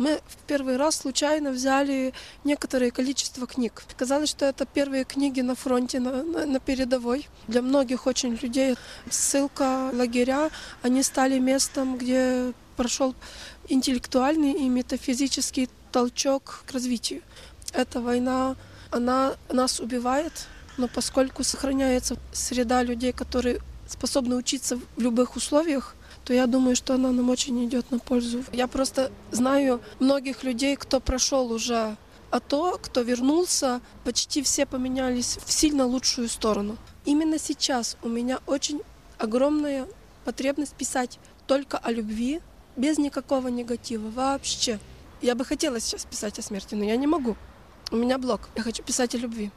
Мы в первый раз случайно взяли некоторое количество книг. Казалось, что это первые книги на фронте, на, на, на передовой. Для многих очень людей ссылка, лагеря, они стали местом, где прошел интеллектуальный и метафизический толчок к развитию. Эта война, она нас убивает, но поскольку сохраняется среда людей, которые способны учиться в любых условиях, то я думаю, что она нам очень идет на пользу. Я просто знаю многих людей, кто прошел уже АТО, кто вернулся, почти все поменялись в сильно лучшую сторону. Именно сейчас у меня очень огромная потребность писать только о любви, без никакого негатива вообще. Я бы хотела сейчас писать о смерти, но я не могу. У меня блок. Я хочу писать о любви.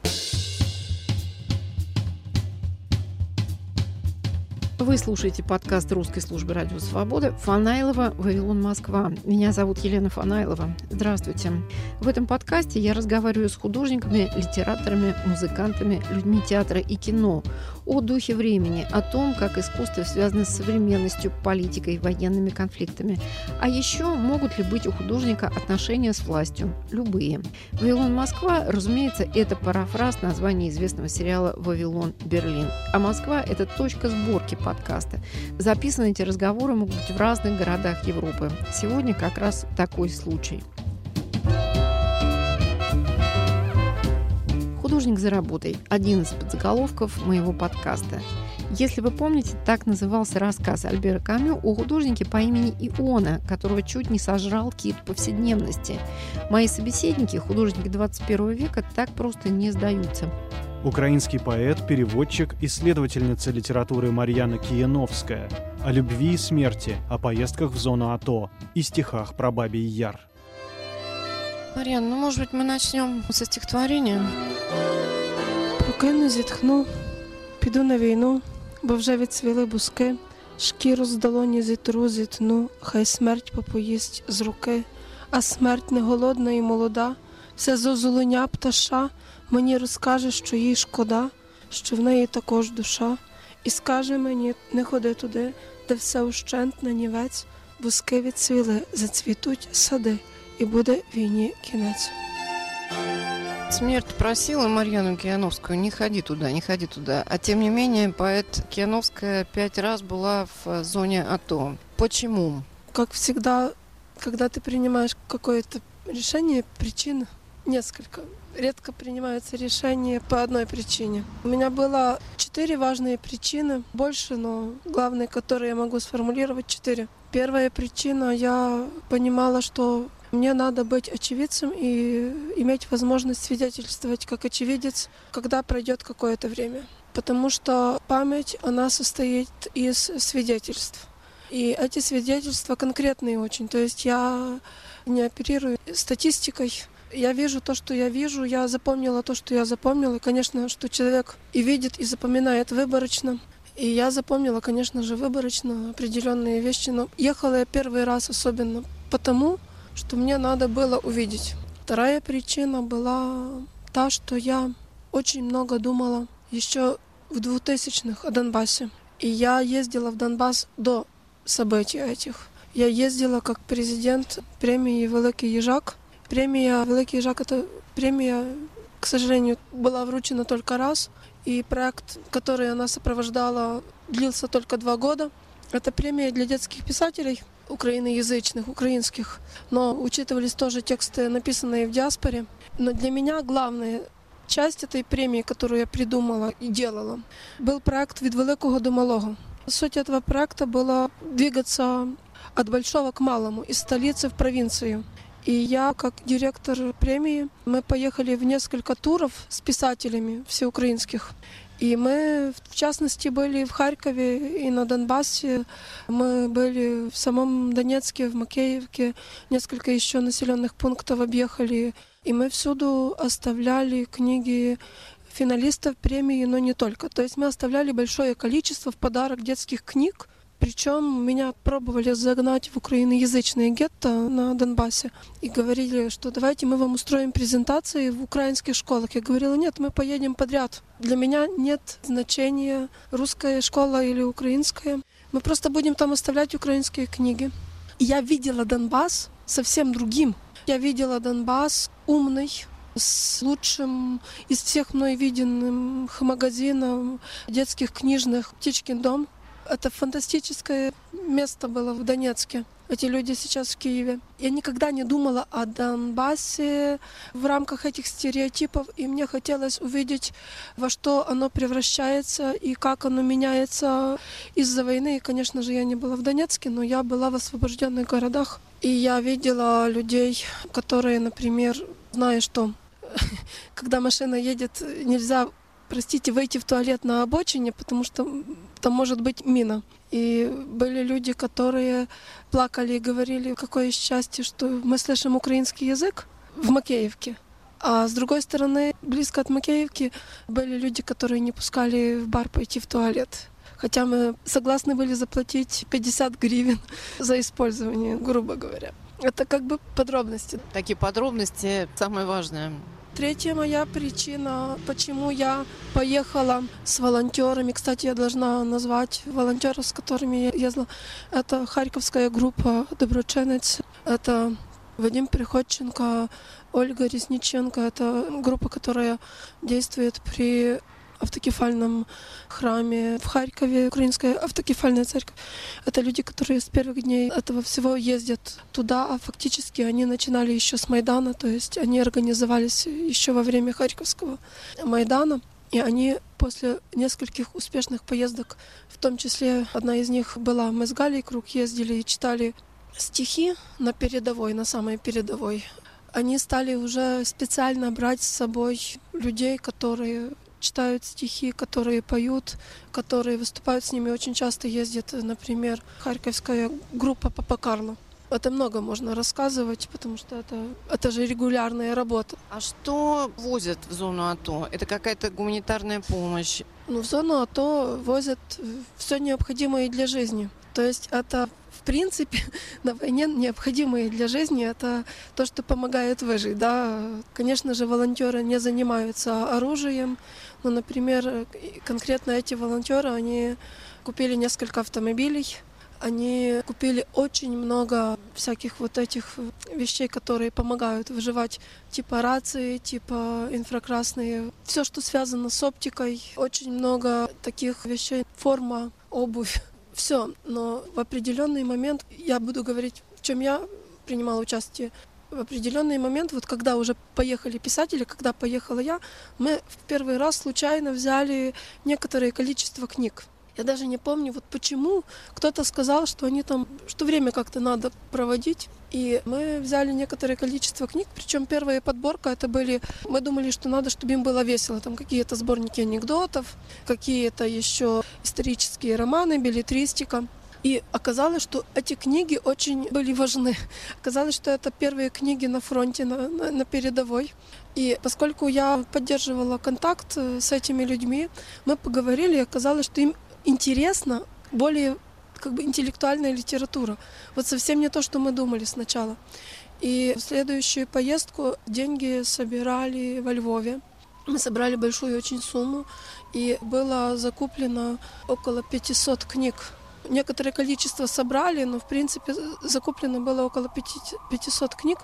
Вы слушаете подкаст русской службы радио «Свобода» Фанайлова, Вавилон, Москва. Меня зовут Елена Фанайлова. Здравствуйте. В этом подкасте я разговариваю с художниками, литераторами, музыкантами, людьми театра и кино о духе времени, о том, как искусство связано с современностью, политикой, военными конфликтами. А еще могут ли быть у художника отношения с властью? Любые. «Вавилон, Москва», разумеется, это парафраз названия известного сериала «Вавилон, Берлин». А Москва – это точка сборки подкаста. Записаны эти разговоры могут быть в разных городах Европы. Сегодня как раз такой случай. «Художник за работой» – один из подзаголовков моего подкаста. Если вы помните, так назывался рассказ Альбера Камю о художнике по имени Иона, которого чуть не сожрал кит повседневности. Мои собеседники, художники 21 века, так просто не сдаются. Украинский поэт, переводчик, исследовательница литературы Марьяна Кияновская. О любви и смерти, о поездках в зону АТО и стихах про Бабий Яр. Марьяна, ну, может быть, мы начнем со стихотворения? Прокину, зітхну, піду на війну, бо вже відцвіли бузки, шкіру з долоні зітру, зітну, хай смерть попоїсть з руки, а смерть не голодна і молода, все зозуленя пташа, мені розкаже, що їй шкода, що в неї також душа, і скаже мені, не ходи туди, де все ущент на нівець, бузки відцвіли, зацвітуть сади, і буде війні кінець. Смерть просила Марьяну Киановскую, не ходи туда, не ходи туда. А тем не менее, поэт Киановская пять раз была в зоне АТО. Почему? Как всегда, когда ты принимаешь какое-то решение, причин несколько. Редко принимаются решения по одной причине. У меня было четыре важные причины, больше, но главные, которые я могу сформулировать, четыре. Первая причина, я понимала, что мне надо быть очевидцем и иметь возможность свидетельствовать как очевидец, когда пройдет какое-то время. Потому что память, она состоит из свидетельств. И эти свидетельства конкретные очень. То есть я не оперирую статистикой. Я вижу то, что я вижу, я запомнила то, что я запомнила. Конечно, что человек и видит, и запоминает выборочно. И я запомнила, конечно же, выборочно определенные вещи. Но ехала я первый раз особенно потому, что мне надо было увидеть. Вторая причина была та, что я очень много думала еще в 2000-х о Донбассе. И я ездила в Донбасс до событий этих. Я ездила как президент премии «Великий Ежак». Премия «Великий Ежак» — это премия, к сожалению, была вручена только раз. И проект, который она сопровождала, длился только два года. Это премия для детских писателей — украиноязычных, украинских, но учитывались тоже тексты, написанные в диаспоре. Но для меня главная часть этой премии, которую я придумала и делала, был проект «Від великого до малого». Суть этого проекта была двигаться от большого к малому, из столицы в провинцию. И я, как директор премии, мы поехали в несколько туров с писателями всеукраинских. И мы, в частности, были в Харькове и на Донбассе. Мы были в самом Донецке, в Макеевке. Несколько еще населенных пунктов объехали. И мы всюду оставляли книги финалистов премии, но не только. То есть мы оставляли большое количество в подарок детских книг, причем меня пробовали загнать в украиноязычные гетто на Донбассе и говорили, что давайте мы вам устроим презентации в украинских школах. Я говорила, нет, мы поедем подряд. Для меня нет значения русская школа или украинская. Мы просто будем там оставлять украинские книги. Я видела Донбасс совсем другим. Я видела Донбасс умный, с лучшим из всех мной виденных магазинов, детских книжных «Птичкин дом». Это фантастическое место было в Донецке. Эти люди сейчас в Киеве. Я никогда не думала о Донбассе в рамках этих стереотипов, и мне хотелось увидеть, во что оно превращается и как оно меняется из-за войны. И, конечно же, я не была в Донецке, но я была в освобожденных городах. И я видела людей, которые, например, зная, что когда машина едет, нельзя простите, выйти в туалет на обочине, потому что там может быть мина. И были люди, которые плакали и говорили, какое счастье, что мы слышим украинский язык в Макеевке. А с другой стороны, близко от Макеевки были люди, которые не пускали в бар пойти в туалет. Хотя мы согласны были заплатить 50 гривен за использование, грубо говоря. Это как бы подробности. Такие подробности самое важное. Третья моя причина, почему я поехала с волонтерами. Кстати, я должна назвать волонтеров, с которыми я ездила. Это Харьковская группа «Доброченец». Это Вадим Приходченко, Ольга Ресниченко. Это группа, которая действует при автокефальном храме в Харькове, Украинская автокефальная церковь. Это люди, которые с первых дней этого всего ездят туда, а фактически они начинали еще с Майдана, то есть они организовались еще во время Харьковского Майдана. И они после нескольких успешных поездок, в том числе одна из них была, мы с Галей круг ездили и читали стихи на передовой, на самой передовой. Они стали уже специально брать с собой людей, которые читают стихи, которые поют, которые выступают с ними. Очень часто ездит, например, харьковская группа Папа Карло. Это много можно рассказывать, потому что это, это же регулярная работа. А что возят в зону АТО? Это какая-то гуманитарная помощь? Ну, в зону АТО возят все необходимое для жизни. То есть это принципе, на войне необходимые для жизни это то, что помогает выжить. Да? Конечно же, волонтеры не занимаются оружием, но, например, конкретно эти волонтеры, они купили несколько автомобилей, они купили очень много всяких вот этих вещей, которые помогают выживать, типа рации, типа инфракрасные, все, что связано с оптикой, очень много таких вещей, форма, обувь все, но в определенный момент я буду говорить, в чем я принимала участие. В определенный момент, вот когда уже поехали писатели, когда поехала я, мы в первый раз случайно взяли некоторое количество книг. Я даже не помню, вот почему кто-то сказал, что они там, что время как-то надо проводить. И мы взяли некоторое количество книг, причем первая подборка это были, мы думали, что надо, чтобы им было весело, там какие-то сборники анекдотов, какие-то еще исторические романы, билетристика. И оказалось, что эти книги очень были важны. Оказалось, что это первые книги на фронте, на, на, на передовой. И поскольку я поддерживала контакт э, с этими людьми, мы поговорили, и оказалось, что им интересно более как бы интеллектуальная литература. Вот совсем не то, что мы думали сначала. И в следующую поездку деньги собирали во Львове. Мы собрали большую очень сумму, и было закуплено около 500 книг. Некоторое количество собрали, но в принципе закуплено было около 500 книг.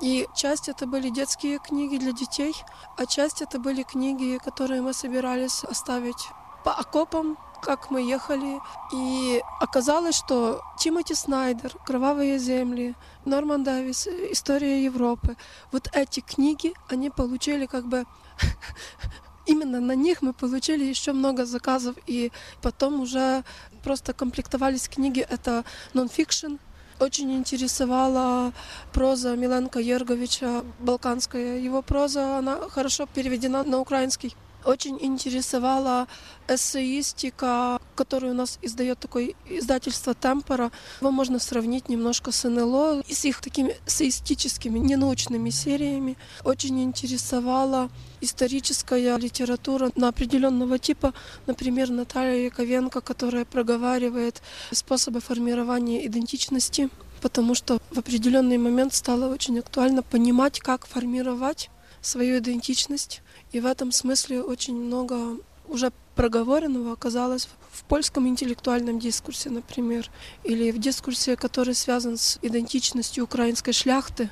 И часть это были детские книги для детей, а часть это были книги, которые мы собирались оставить по окопам как мы ехали, и оказалось, что Тимоти Снайдер, «Кровавые земли», Норман Давис, «История Европы», вот эти книги, они получили как бы именно на них мы получили еще много заказов, и потом уже просто комплектовались книги. Это нон-фикшн, очень интересовала проза Миленка Ерговича, балканская. Его проза, она хорошо переведена на украинский. Очень интересовала эссеистика, которую у нас издает такое издательство Темпора. Его можно сравнить немножко с НЛО и с их такими эссеистическими, ненаучными сериями. Очень интересовала историческая литература на определенного типа, например, Наталья Яковенко, которая проговаривает способы формирования идентичности, потому что в определенный момент стало очень актуально понимать, как формировать свою идентичность. И в этом смысле очень много уже проговоренного оказалось в польском интеллектуальном дискурсе, например, или в дискурсе, который связан с идентичностью украинской шляхты,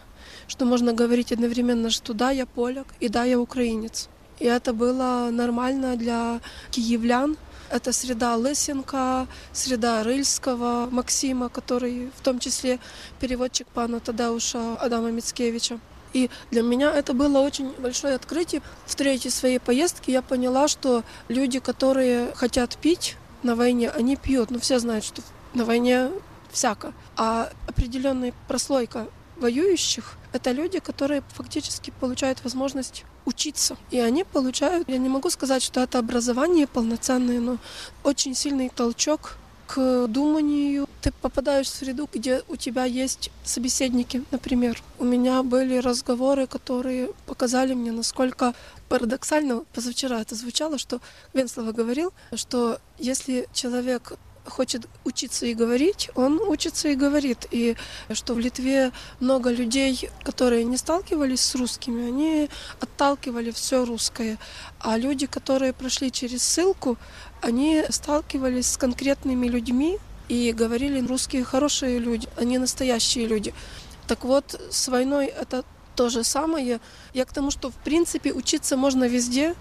что можно говорить одновременно, что да, я поляк, и да, я украинец. И это было нормально для киевлян. Это среда Лысенко, среда Рыльского, Максима, который в том числе переводчик пана Тадеуша Адама Мицкевича. И для меня это было очень большое открытие. В третьей своей поездке я поняла, что люди, которые хотят пить на войне, они пьют. Ну, все знают, что на войне всяко. А определенная прослойка воюющих — это люди, которые фактически получают возможность учиться. И они получают, я не могу сказать, что это образование полноценное, но очень сильный толчок к думанию. Ты попадаешь в среду, где у тебя есть собеседники, например. У меня были разговоры, которые показали мне, насколько парадоксально, позавчера это звучало, что Венслова говорил, что если человек хочет учиться и говорить, он учится и говорит. И что в Литве много людей, которые не сталкивались с русскими, они отталкивали все русское. А люди, которые прошли через ссылку, они сталкивались с конкретными людьми и говорили, русские хорошие люди, они настоящие люди. Так вот, с войной это то же самое. Я к тому, что в принципе учиться можно везде.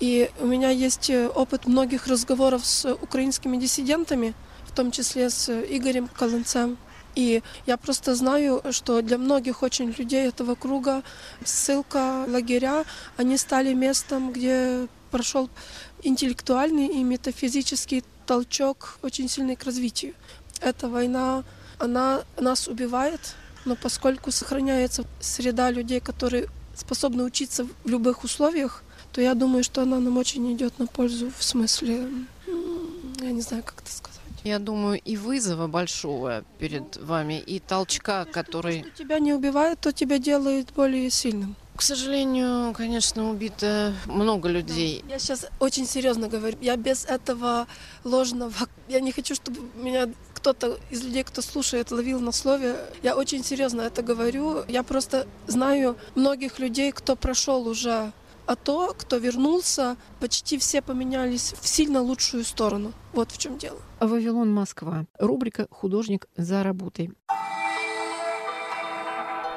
И у меня есть э, опыт многих разговоров с украинскими диссидентами, в том числе с Игорем Колынцем. И я просто знаю, что для многих очень людей этого круга ссылка, лагеря, они стали местом, где прошел интеллектуальный и метафизический толчок очень сильный к развитию. Эта война, она нас убивает, но поскольку сохраняется среда людей, которые способны учиться в любых условиях, то я думаю, что она нам очень идет на пользу в смысле, я не знаю, как это сказать. Я думаю, и вызова большого перед вами, и толчка, который... То, что тебя не убивает, то тебя делает более сильным. К сожалению, конечно, убито много людей. Я сейчас очень серьезно говорю. Я без этого ложного... Я не хочу, чтобы меня кто-то из людей, кто слушает, ловил на слове. Я очень серьезно это говорю. Я просто знаю многих людей, кто прошел уже а то, кто вернулся, почти все поменялись в сильно лучшую сторону. Вот в чем дело. Вавилон Москва. Рубрика «Художник за работой».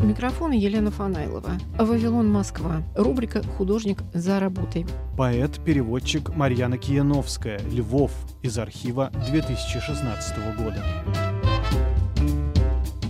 У микрофона Елена Фанайлова. «Вавилон, Москва». Рубрика «Художник за работой». Поэт-переводчик Марьяна Кияновская. Львов. Из архива 2016 года.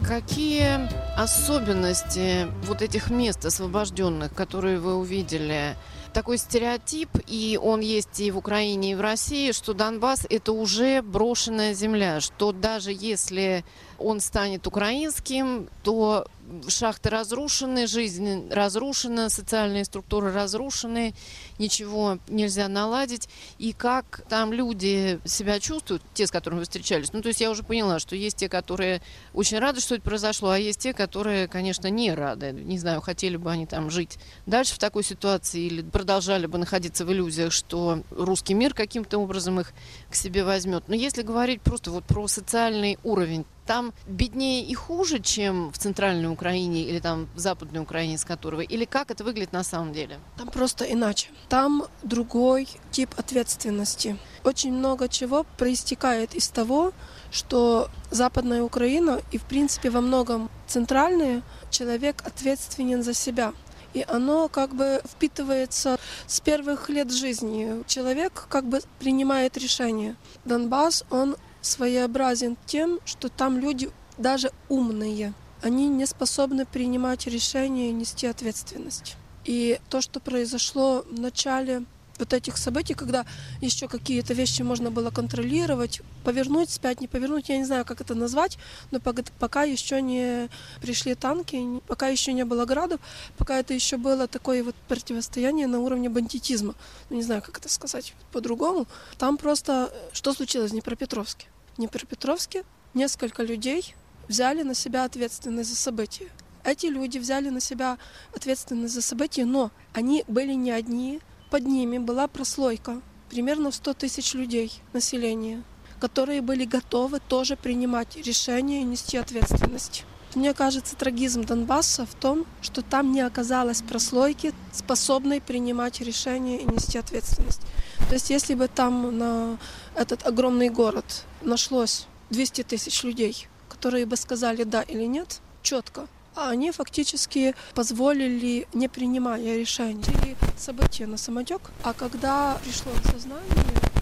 Какие особенности вот этих мест освобожденных, которые вы увидели, такой стереотип, и он есть и в Украине, и в России, что Донбасс – это уже брошенная земля, что даже если он станет украинским, то шахты разрушены, жизнь разрушена, социальные структуры разрушены, ничего нельзя наладить. И как там люди себя чувствуют, те, с которыми вы встречались. Ну, то есть я уже поняла, что есть те, которые очень рады, что это произошло, а есть те, которые, конечно, не рады. Не знаю, хотели бы они там жить дальше в такой ситуации или продолжали бы находиться в иллюзиях, что русский мир каким-то образом их к себе возьмет. Но если говорить просто вот про социальный уровень, там беднее и хуже, чем в центральной Украине или там в западной Украине, с которого? Или как это выглядит на самом деле? Там просто иначе. Там другой тип ответственности. Очень много чего проистекает из того, что Западная Украина и, в принципе, во многом центральная, человек ответственен за себя. И оно как бы впитывается с первых лет жизни. Человек как бы принимает решение. Донбасс, он своеобразен тем, что там люди даже умные. Они не способны принимать решения и нести ответственность. И то, что произошло в начале вот этих событий, когда еще какие-то вещи можно было контролировать, повернуть, спять, не повернуть, я не знаю, как это назвать, но пока еще не пришли танки, пока еще не было градов, пока это еще было такое вот противостояние на уровне бандитизма. Ну, не знаю, как это сказать по-другому. Там просто что случилось в Днепропетровске? В Днепропетровске несколько людей взяли на себя ответственность за события. Эти люди взяли на себя ответственность за события, но они были не одни, под ними была прослойка, примерно 100 тысяч людей населения, которые были готовы тоже принимать решения и нести ответственность. Мне кажется, трагизм Донбасса в том, что там не оказалось прослойки, способной принимать решения и нести ответственность. То есть если бы там на этот огромный город нашлось 200 тысяч людей, которые бы сказали да или нет, четко, а они фактически позволили, не принимая решений, события на самотек. А когда пришло осознание,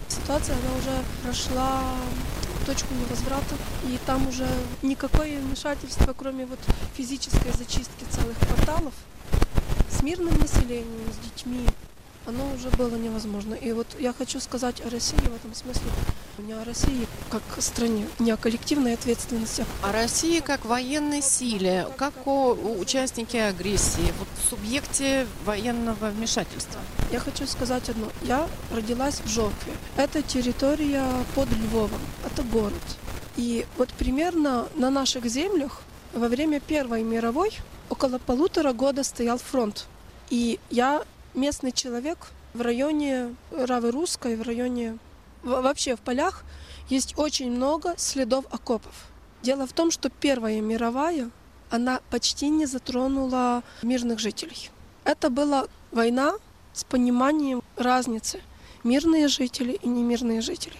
ситуация она уже прошла точку невозврата, и там уже никакое вмешательство, кроме вот физической зачистки целых кварталов, с мирным населением, с детьми, оно уже было невозможно. И вот я хочу сказать о России в этом смысле, не о России как стране, не о коллективной ответственности. О России как военной силе, как о участнике агрессии, вот субъекте военного вмешательства. Я хочу сказать одно. Я родилась в Жокве. Это территория под Львовом. Это город. И вот примерно на наших землях во время Первой мировой около полутора года стоял фронт. И я местный человек в районе Равы Русской, в районе вообще в полях есть очень много следов окопов. Дело в том, что Первая мировая, она почти не затронула мирных жителей. Это была война с пониманием разницы мирные жители и немирные жители.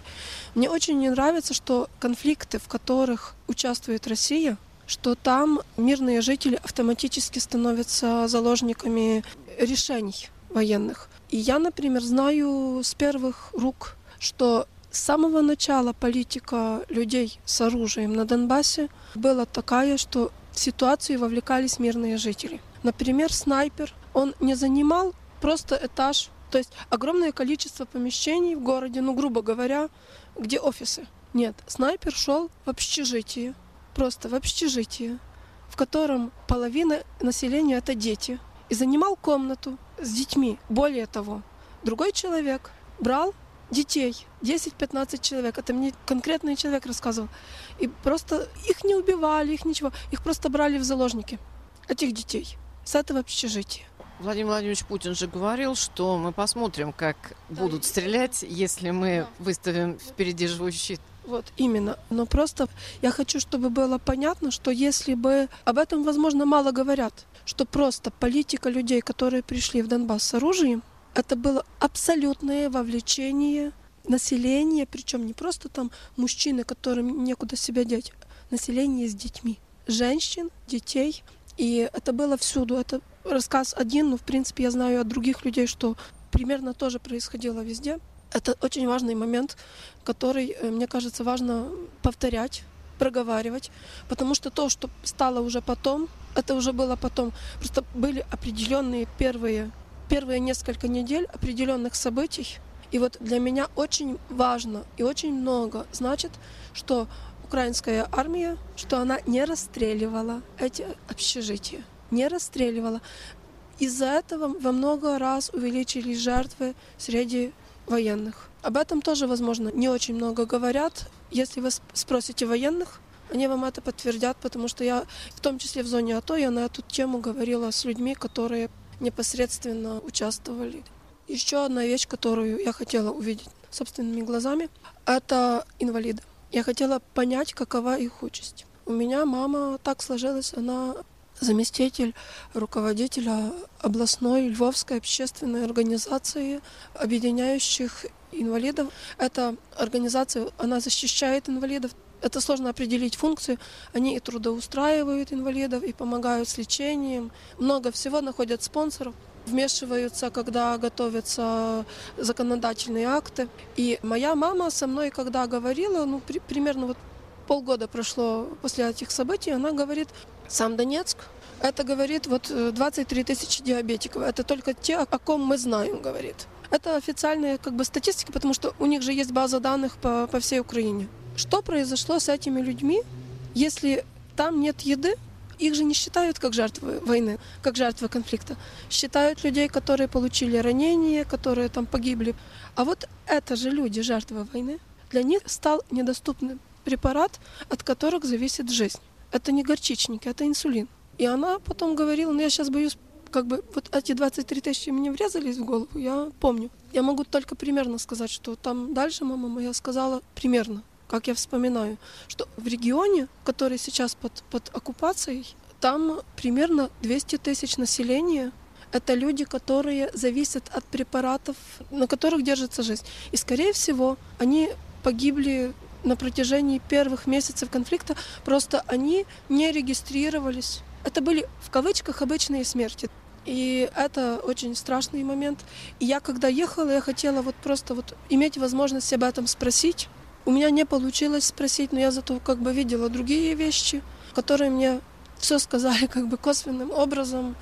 Мне очень не нравится, что конфликты, в которых участвует Россия, что там мирные жители автоматически становятся заложниками решений военных. И я, например, знаю с первых рук, что с самого начала политика людей с оружием на Донбассе была такая, что в ситуацию вовлекались мирные жители. Например, снайпер, он не занимал просто этаж, то есть огромное количество помещений в городе, ну, грубо говоря, где офисы. Нет, снайпер шел в общежитие, просто в общежитие, в котором половина населения это дети, и занимал комнату с детьми. Более того, другой человек брал детей, 10-15 человек, это мне конкретный человек рассказывал, и просто их не убивали, их ничего, их просто брали в заложники, этих детей, с этого общежития. Владимир Владимирович Путин же говорил, что мы посмотрим, как будут стрелять, если мы выставим впереди живой щит. Вот именно. Но просто я хочу, чтобы было понятно, что если бы об этом, возможно, мало говорят, что просто политика людей, которые пришли в Донбасс с оружием, это было абсолютное вовлечение населения, причем не просто там мужчины, которым некуда себя деть, население с детьми, женщин, детей. И это было всюду. Это рассказ один, но в принципе я знаю от других людей, что примерно тоже происходило везде. Это очень важный момент, который, э, мне кажется, важно повторять, проговаривать, потому что то, что стало уже потом, это уже было потом. Просто были определенные первые, первые несколько недель определенных событий. И вот для меня очень важно и очень много значит, что украинская армия, что она не расстреливала эти общежития. Не расстреливала. Из-за этого во много раз увеличились жертвы среди военных. Об этом тоже, возможно, не очень много говорят. Если вы спросите военных, они вам это подтвердят, потому что я, в том числе в зоне АТО, я на эту тему говорила с людьми, которые непосредственно участвовали. Еще одна вещь, которую я хотела увидеть собственными глазами, это инвалиды. Я хотела понять, какова их участь. У меня мама так сложилась, она заместитель руководителя областной Львовской общественной организации, объединяющих инвалидов. Эта организация, она защищает инвалидов. Это сложно определить функции. Они и трудоустраивают инвалидов, и помогают с лечением. Много всего находят спонсоров вмешиваются, когда готовятся законодательные акты. И моя мама со мной, когда говорила, ну, при, примерно вот полгода прошло после этих событий, она говорит, сам Донецк, это говорит вот 23 э, тысячи диабетиков. Это только те, о ком мы знаем, говорит. Это официальная как бы статистика, потому что у них же есть база данных по, по всей Украине. Что произошло с этими людьми, если там нет еды? Их же не считают как жертвы войны, как жертвы конфликта. Считают людей, которые получили ранения, которые там погибли. А вот это же люди, жертвы войны. Для них стал недоступным препарат, от которых зависит жизнь. Это не горчичники, это инсулин. И она потом говорила, ну я сейчас боюсь, как бы вот эти 23 тысячи мне врезались в голову, я помню. Я могу только примерно сказать, что там дальше мама моя сказала примерно, как я вспоминаю, что в регионе, который сейчас под, под оккупацией, там примерно 200 тысяч населения. Это люди, которые зависят от препаратов, на которых держится жизнь. И, скорее всего, они погибли на протяжении первых месяцев конфликта, просто они не регистрировались. Это были в кавычках обычные смерти. И это очень страшный момент. И я, когда ехала, я хотела вот просто вот иметь возможность об этом спросить. У меня не получилось спросить, но я зато как бы видела другие вещи, которые мне все сказали как бы косвенным образом.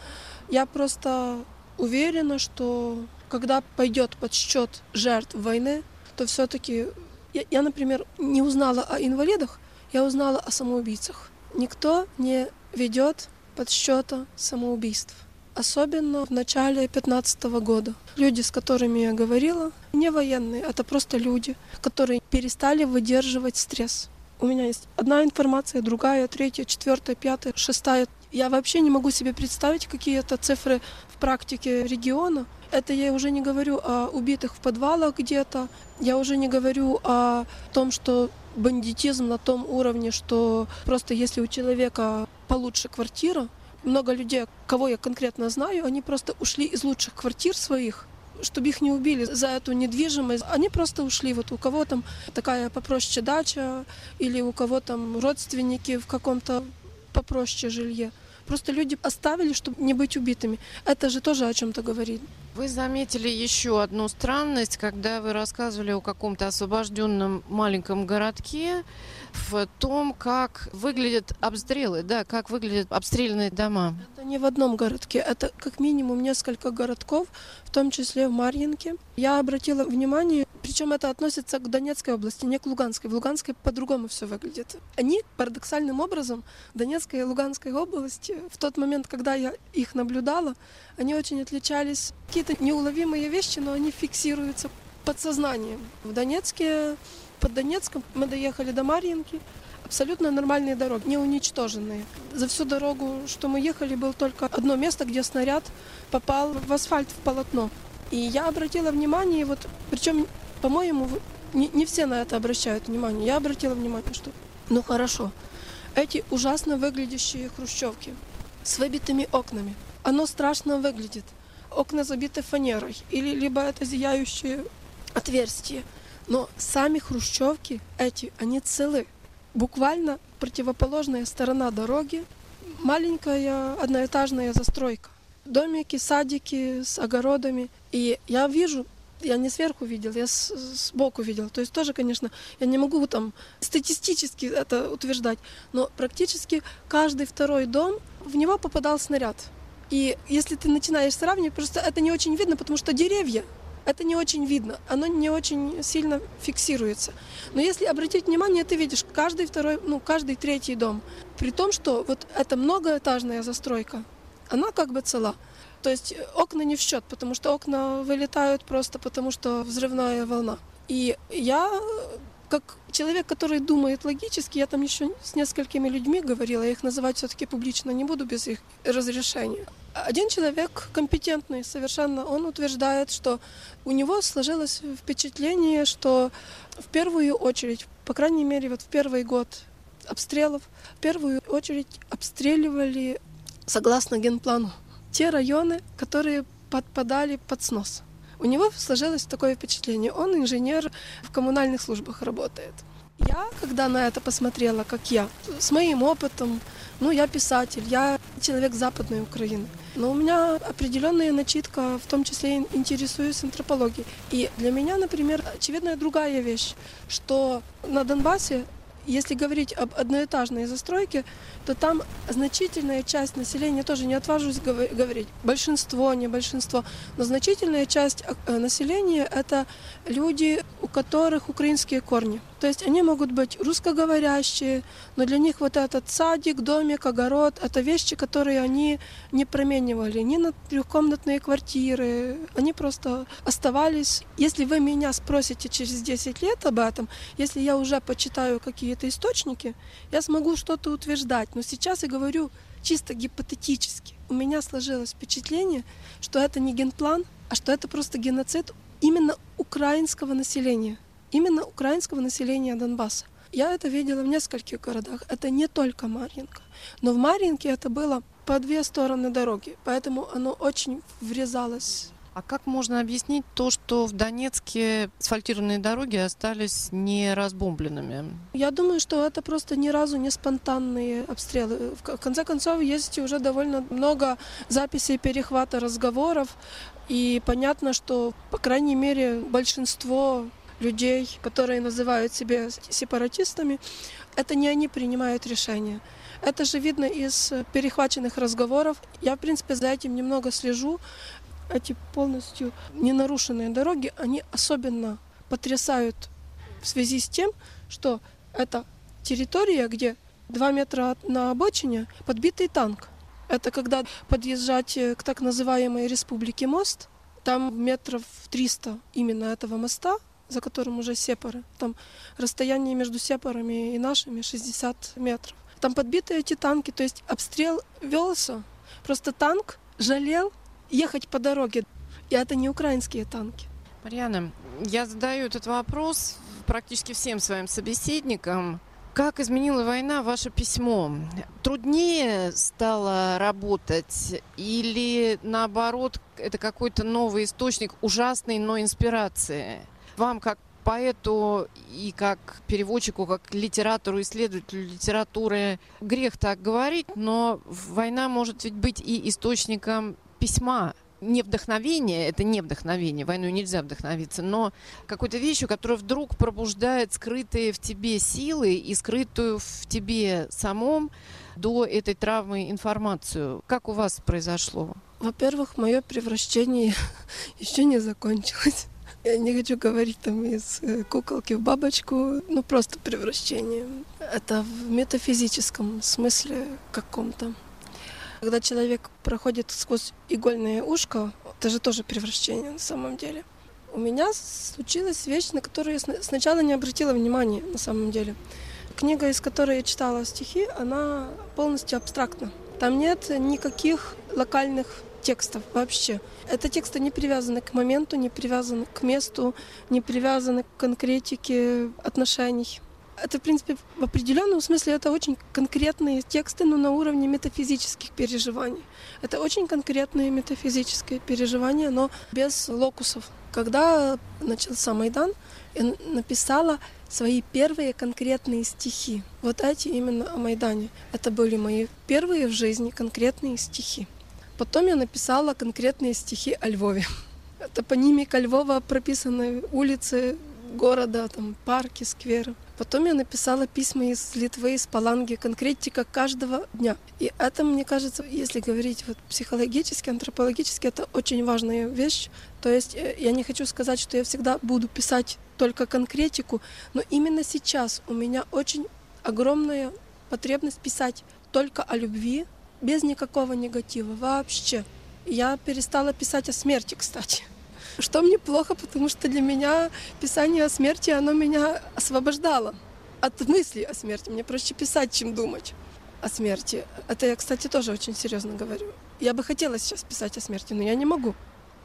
Я просто уверена, что когда пойдет подсчет жертв войны, то все-таки я, я, например, не узнала о инвалидах, я узнала о самоубийцах. Никто не ведет подсчета самоубийств. Особенно в начале 2015 года. Люди, с которыми я говорила, не военные, это просто люди, которые перестали выдерживать стресс. У меня есть одна информация, другая, третья, четвертая, пятая, шестая. Я вообще не могу себе представить какие-то цифры в практике региона. Это я уже не говорю о убитых в подвалах где-то. Я уже не говорю о том, что бандитизм на том уровне, что просто если у человека получше квартира, много людей, кого я конкретно знаю, они просто ушли из лучших квартир своих, чтобы их не убили за эту недвижимость. Они просто ушли. Вот у кого там такая попроще дача, или у кого там родственники в каком-то попроще жилье. Просто люди оставили, чтобы не быть убитыми. Это же тоже о чем-то говорит. Вы заметили еще одну странность, когда вы рассказывали о каком-то освобожденном маленьком городке, в том, как выглядят обстрелы, да, как выглядят обстрелянные дома. Это не в одном городке, это как минимум несколько городков, в том числе в Марьинке. Я обратила внимание, причем это относится к Донецкой области, не к Луганской. В Луганской по-другому все выглядит. Они парадоксальным образом Донецкой и Луганской области, в тот момент, когда я их наблюдала, они очень отличались. Какие-то неуловимые вещи, но они фиксируются подсознанием. В Донецке под Донецком мы доехали до Марьинки. Абсолютно нормальные дороги, не уничтоженные. За всю дорогу, что мы ехали, было только одно место, где снаряд попал в асфальт, в полотно. И я обратила внимание, вот, причем, по-моему, не, не все на это обращают внимание. Я обратила внимание, что, ну хорошо, эти ужасно выглядящие хрущевки с выбитыми окнами. Оно страшно выглядит. Окна забиты фанерой. Или либо это зияющие отверстия. Но сами хрущевки эти, они целы. Буквально противоположная сторона дороги, маленькая одноэтажная застройка. Домики, садики с огородами. И я вижу, я не сверху видел, я с, сбоку видел. То есть тоже, конечно, я не могу там статистически это утверждать, но практически каждый второй дом, в него попадал снаряд. И если ты начинаешь сравнивать, просто это не очень видно, потому что деревья это не очень видно, оно не очень сильно фиксируется. Но если обратить внимание, ты видишь каждый второй, ну, каждый третий дом. При том, что вот эта многоэтажная застройка, она как бы цела. То есть окна не в счет, потому что окна вылетают просто потому, что взрывная волна. И я, как человек, который думает логически, я там еще с несколькими людьми говорила, я их называть все-таки публично не буду без их разрешения. Один человек компетентный совершенно, он утверждает, что у него сложилось впечатление, что в первую очередь, по крайней мере, вот в первый год обстрелов, в первую очередь обстреливали, согласно генплану, те районы, которые подпадали под снос. У него сложилось такое впечатление. Он инженер в коммунальных службах работает. Я, когда на это посмотрела, как я, с моим опытом, ну, я писатель, я человек Западной Украины. Но у меня определенная начитка, в том числе интересуюсь антропологией. И для меня, например, очевидная другая вещь, что на Донбассе если говорить об одноэтажной застройке, то там значительная часть населения, тоже не отважусь говорить, большинство, не большинство, но значительная часть э, населения – это люди, у которых украинские корни. То есть они могут быть русскоговорящие, но для них вот этот садик, домик, огород – это вещи, которые они не променивали ни на трехкомнатные квартиры. Они просто оставались. Если вы меня спросите через 10 лет об этом, если я уже почитаю какие-то источники, я смогу что-то утверждать. Но сейчас я говорю чисто гипотетически. У меня сложилось впечатление, что это не генплан, а что это просто геноцид именно украинского населения именно украинского населения Донбасса. Я это видела в нескольких городах. Это не только Марьинка. Но в Марьинке это было по две стороны дороги, поэтому оно очень врезалось а как можно объяснить то, что в Донецке асфальтированные дороги остались не разбомбленными? Я думаю, что это просто ни разу не спонтанные обстрелы. В конце концов, есть уже довольно много записей перехвата разговоров, и понятно, что, по крайней мере, большинство людей, которые называют себя сепаратистами, это не они принимают решения. Это же видно из перехваченных разговоров. Я, в принципе, за этим немного слежу. Эти полностью ненарушенные дороги, они особенно потрясают в связи с тем, что это территория, где два метра на обочине подбитый танк. Это когда подъезжать к так называемой республике мост, там метров 300 именно этого моста, за которым уже сепары. Там расстояние между сепарами и нашими 60 метров. Там подбиты эти танки, то есть обстрел велся. Просто танк жалел ехать по дороге. И это не украинские танки. Марьяна, я задаю этот вопрос практически всем своим собеседникам. Как изменила война ваше письмо? Труднее стало работать или наоборот это какой-то новый источник ужасной, но инспирации? Вам как поэту и как переводчику, как литератору, исследователю литературы грех так говорить, но война может ведь быть и источником письма, не вдохновение, это не вдохновение, войной нельзя вдохновиться, но какой-то вещью, которая вдруг пробуждает скрытые в тебе силы и скрытую в тебе самом до этой травмы информацию. Как у вас произошло? Во-первых, мое превращение еще не закончилось. Я не хочу говорить там из э, куколки в бабочку, ну просто превращение. Это в метафизическом смысле каком-то. Когда человек проходит сквозь игольное ушко, это же тоже превращение на самом деле. У меня случилась вещь, на которую я сначала не обратила внимания на самом деле. Книга, из которой я читала стихи, она полностью абстрактна. Там нет никаких локальных текстов вообще. Это тексты не привязаны к моменту, не привязаны к месту, не привязаны к конкретике отношений. Это, в принципе, в определенном смысле это очень конкретные тексты, но на уровне метафизических переживаний. Это очень конкретные метафизические переживания, но без локусов. Когда начался Майдан, я написала свои первые конкретные стихи. Вот эти именно о Майдане. Это были мои первые в жизни конкретные стихи. Потом я написала конкретные стихи о Львове. Топонимика Львова прописаны улицы города, там парки, скверы. Потом я написала письма из Литвы, из Паланги, конкретика каждого дня. И это, мне кажется, если говорить вот психологически, антропологически, это очень важная вещь. То есть э, я не хочу сказать, что я всегда буду писать только конкретику, но именно сейчас у меня очень огромная потребность писать только о любви, без никакого негатива вообще. Я перестала писать о смерти, кстати. Что мне плохо, потому что для меня писание о смерти, оно меня освобождало от мысли о смерти. Мне проще писать, чем думать о смерти. Это я, кстати, тоже очень серьезно говорю. Я бы хотела сейчас писать о смерти, но я не могу.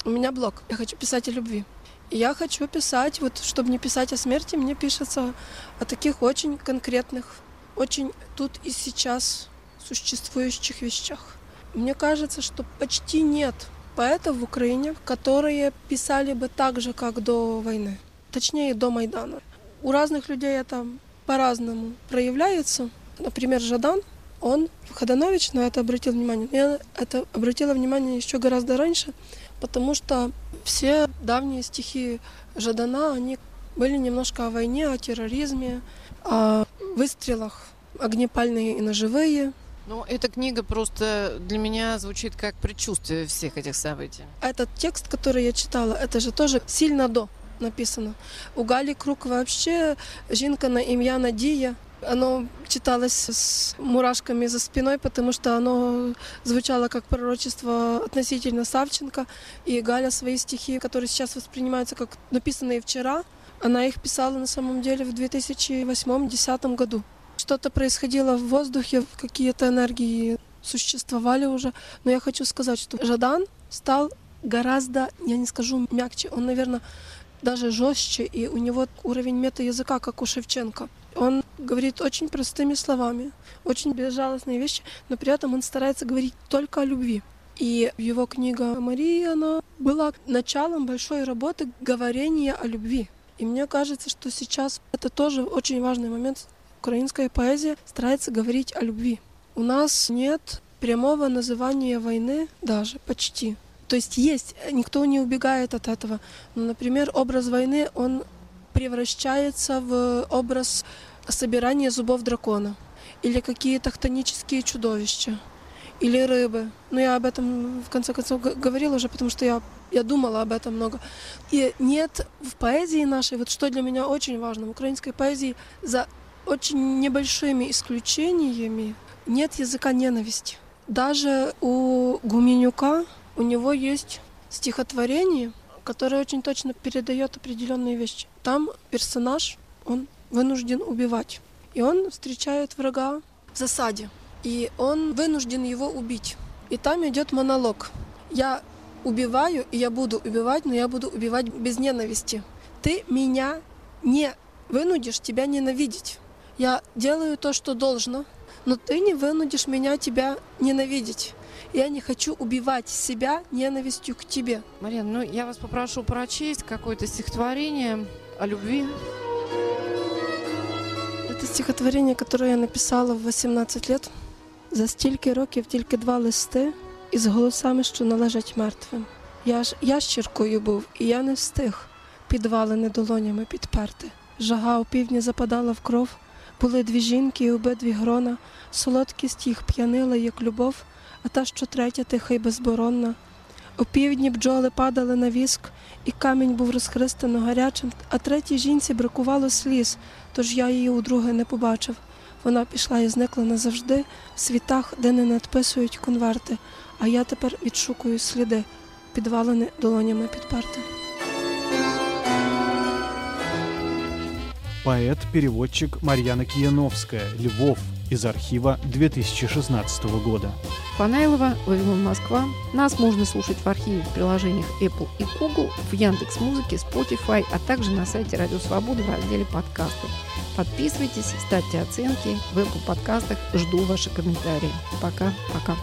У меня блок. Я хочу писать о любви. И я хочу писать, вот чтобы не писать о смерти, мне пишется о таких очень конкретных, очень тут и сейчас существующих вещах. Мне кажется, что почти нет поэтов в Украине, которые писали бы так же, как до войны. Точнее, до Майдана. У разных людей это по-разному проявляется. Например, Жадан, он, Ходанович, на это обратил внимание. Я это обратила внимание еще гораздо раньше, потому что все давние стихи Жадана, они были немножко о войне, о терроризме, о выстрелах, огнепальные и ножевые. Ну, эта книга просто для меня звучит как предчувствие всех этих событий. Этот текст, который я читала, это же тоже сильно до написано. У Гали Круг вообще жінка на ім'я Надія. Оно читалось с мурашками за спиной, потому что оно звучало как пророчество относительно Савченко. И Галя свои стихи, которые сейчас воспринимаются как написанные вчера, она их писала на самом деле в 2008-2010 году. Что-то происходило в воздухе, какие-то энергии существовали уже. Но я хочу сказать, что Жадан стал гораздо, я не скажу мягче, он, наверное, даже жестче, и у него уровень мета-языка, как у Шевченко. Он говорит очень простыми словами, очень безжалостные вещи, но при этом он старается говорить только о любви. И его книга «Мария», она была началом большой работы говорения о любви. И мне кажется, что сейчас это тоже очень важный момент. Украинская поэзия старается говорить о любви. У нас нет прямого называния войны даже почти. То есть есть, никто не убегает от этого. Но, например, образ войны, он превращается в образ собирания зубов дракона или какие-то хтонические чудовища или рыбы. Но я об этом в конце концов говорила уже, потому что я, я думала об этом много. И нет в поэзии нашей, вот что для меня очень важно, в украинской поэзии за очень небольшими исключениями нет языка ненависти. Даже у Гуменюка у него есть стихотворение, которое очень точно передает определенные вещи. Там персонаж, он вынужден убивать. И он встречает врага в засаде. И он вынужден его убить. И там идет монолог. Я убиваю, и я буду убивать, но я буду убивать без ненависти. Ты меня не вынудишь тебя ненавидеть. Я делаю то, что должно, но ты не вынудишь меня тебя ненавидеть. Я не хочу убивать себя ненавистью к тебе. Марина, ну я вас попрошу прочесть какое-то стихотворение о любви. Это стихотворение, которое я написала в 18 лет. За стільки років тільки два листи із голосами, що належать мертвим. Я ж ящіркою був, і я не встиг підвалини долонями підперти. Жага у півдні западала в кров, були дві жінки і обидві грона, солодкість їх п'янила, як любов, а та, що третя, тиха й безборонна. У півдні бджоли падали на віск, і камінь був розхристано гарячим, а третій жінці бракувало сліз, тож я її удруге не побачив. Вона пішла і зникла назавжди в світах, де не надписують конверти, а я тепер відшукую сліди, підвалені долонями підперти. Поэт-переводчик Марьяна Кияновская, Львов, из архива 2016 года. Фанайлова, Вавилон, Москва. Нас можно слушать в архиве в приложениях Apple и Google, в Яндекс Музыке, Spotify, а также на сайте Радио Свобода в разделе подкасты. Подписывайтесь, ставьте оценки в Apple подкастах. Жду ваши комментарии. Пока-пока.